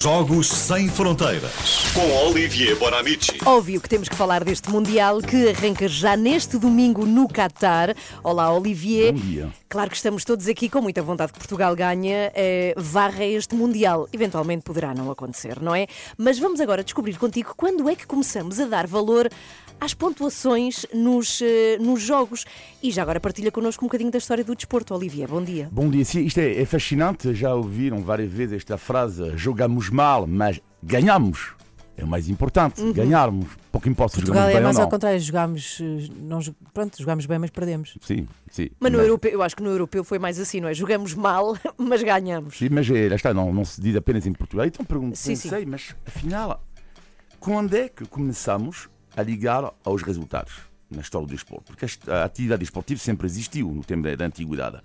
Jogos Sem Fronteiras com Olivier Bonamici. Óbvio que temos que falar deste Mundial que arranca já neste domingo no Qatar. Olá, Olivier. Bom dia. Claro que estamos todos aqui com muita vontade que Portugal ganhe, eh, varra este Mundial. Eventualmente poderá não acontecer, não é? Mas vamos agora descobrir contigo quando é que começamos a dar valor às pontuações nos, eh, nos jogos. E já agora partilha connosco um bocadinho da história do desporto, Olivier. Bom dia. Bom dia, sim, isto é, é fascinante. Já ouviram várias vezes esta frase: jogamos mal, mas ganhamos. É o mais importante, ganharmos. Pouco importa se Portugal jogamos é bem ou mais não. ao contrário, jogámos, eh, não, pronto, jogámos bem, mas perdemos. Sim, sim. Mas no europeu, eu acho que no europeu foi mais assim, não é? Jogamos mal, mas ganhamos. Sim, mas é, lá está, não, não se diz apenas em Portugal. Então pergunto, Sim, sim. pensei, mas afinal, quando é que começamos a ligar aos resultados na história do desporto? Porque a atividade esportiva sempre existiu no tempo da, da antiguidade.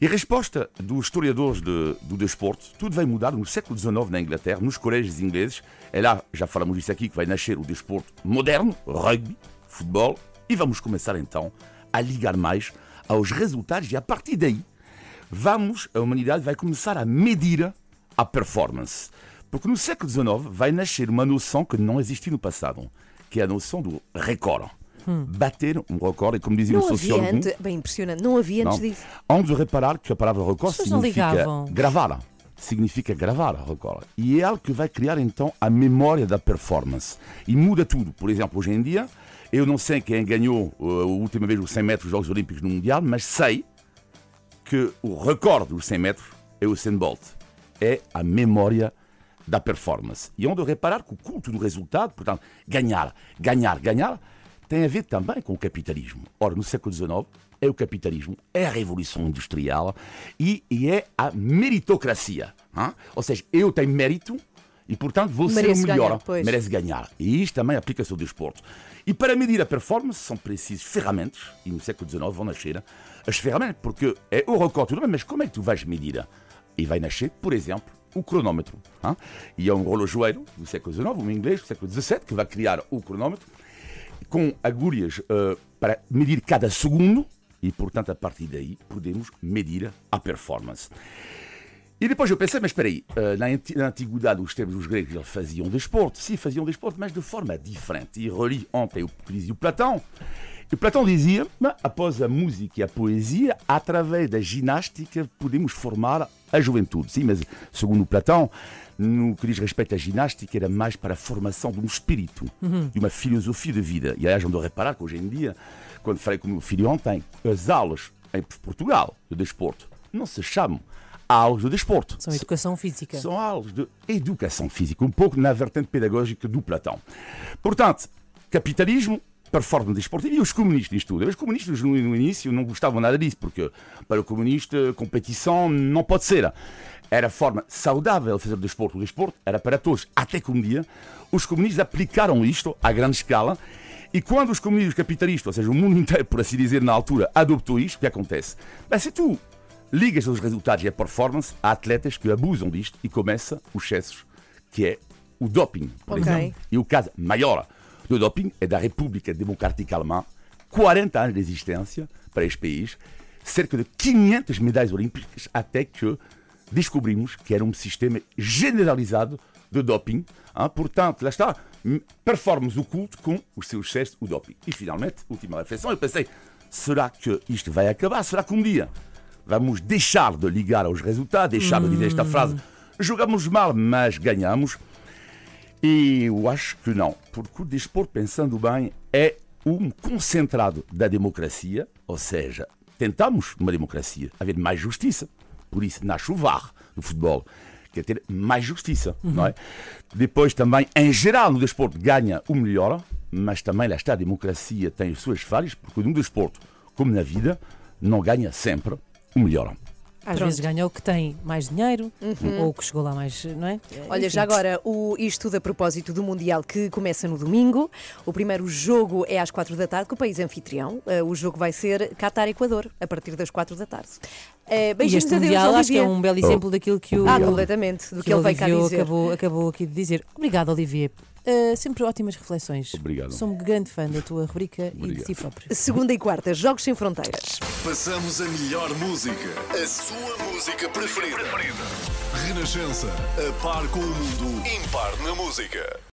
E a resposta dos historiadores de- do desporto, tudo vai mudar no século XIX na Inglaterra, nos colégios ingleses. É lá, já falamos disso aqui, que vai nascer o desporto moderno, rugby, futebol, e vamos começar então a ligar mais aos resultados e a partir daí vamos, a humanidade vai começar a medir a performance. Porque no século XIX vai nascer uma noção que não existiu no passado, que é a noção do recorde. Bater um recorde, e como dizia Não havia sociólogo. antes, bem impressionante, não havia antes Não. disso. Onde de reparar que a palavra recorde significa gravar. Significa gravar recorde. E é algo que vai criar então a memória da performance. E muda tudo. Por exemplo, hoje em dia, eu não sei quem ganhou uh, a última vez os 100 metros dos Jogos Olímpicos no Mundial, mas sei que o recorde dos 100 metros é o Usain Bolt. É a memória da performance. E onde reparar que o culto do resultado, portanto, ganhar, ganhar, ganhar, tem a ver também com o capitalismo. Ora, no século XIX, é o capitalismo, é a revolução industrial e, e é a meritocracia. hã? Ou seja, eu tenho mérito e, portanto, vou Mereço ser o melhor. ganhar. Merece ganhar. E isto também aplica-se ao desporto. E para medir a performance são precisas ferramentas, e no século XIX vão nascer as ferramentas, porque é o recorde tudo bem, mas como é que tu vais medir? E vai nascer, por exemplo, o cronómetro. hã? E é um relojoeiro do século XIX, um inglês do século XVII, que vai criar o cronómetro com agulhas eh, para medir cada segundo e, portanto, a partir daí podemos medir a performance. E depois eu pensei, mas espera aí, eh, na, anti- na antiguidade, os tempos dos gregos, eles faziam desporto. Sim, faziam desporto, mas de forma diferente. E reli ontem o dizia o Platão. E Platão dizia, após a música e a poesia, através da ginástica, podemos formar a juventude. Sim, mas segundo Platão, no que diz respeito à ginástica, era mais para a formação de um espírito, de uma filosofia de vida. E aliás, onde eu reparar que hoje em dia, quando falei com o meu filho ontem, as aulas em Portugal de desporto não se chamam aulas de desporto. São educação física. São aulas de educação física, um pouco na vertente pedagógica do Platão. Portanto, capitalismo, performance desportiva e os comunistas nisto tudo. Os comunistas no, no início não gostavam nada disso, porque para o comunista competição não pode ser. Era a forma saudável de fazer o desporto. O desporto era para todos. Até que um dia os comunistas aplicaram isto à grande escala e quando os comunistas capitalistas, ou seja, o mundo inteiro, por assim dizer, na altura, adoptou isto, o que acontece? Bem, se tu ligas os resultados e a performance, há atletas que abusam disto e começa os excessos, que é o doping, por Ok. exemplo. E o caso maior do doping é da República Democrática Alemã, 40 anos de existência para este país, cerca de 500 medalhas olímpicas, até que descobrimos que era um sistema generalizado de doping. hein? Portanto, lá está, performamos o culto com os seus excessos, o doping. E finalmente, última reflexão, eu pensei, será que isto vai acabar? Será que um dia vamos deixar de ligar aos resultados, deixar de dizer esta frase, jogamos mal, mas ganhamos? E eu acho que não, porque o desporto, pensando bem, é um concentrado da democracia, ou seja, tentamos uma democracia, haver mais justiça. Por isso nasce o VAR do futebol, que é ter mais justiça, não é? Depois também, em geral, no desporto ganha o melhor, mas também lá está, a democracia tem as suas falhas, porque no desporto, como na vida, não ganha sempre o melhor. Às Pronto. vezes ganha o que tem mais dinheiro ou o que chegou lá mais, não é? Olha, Enfim. já agora, o, isto tudo a propósito do Mundial que começa no domingo. O primeiro jogo é às quatro da tarde, com o país anfitrião. Eh, o jogo vai ser Qatar-Equador, a partir das quatro da tarde. Eh, E este a Deus, Mundial acho que é um belo exemplo daquilo que o, Ah, completamente, do que, que ele veio cá dizer. acabou, acabou aqui de dizer. Obrigado, Olivier. Uh, sempre ótimas reflexões. Obrigado. Sou um grande fã da tua rubrica e de Obrigado. ti próprio. Segunda e quarta, Jogos Sem Fronteiras. Passamos a melhor música. A sua música preferida. Renascença, a par com o mundo, impar na música.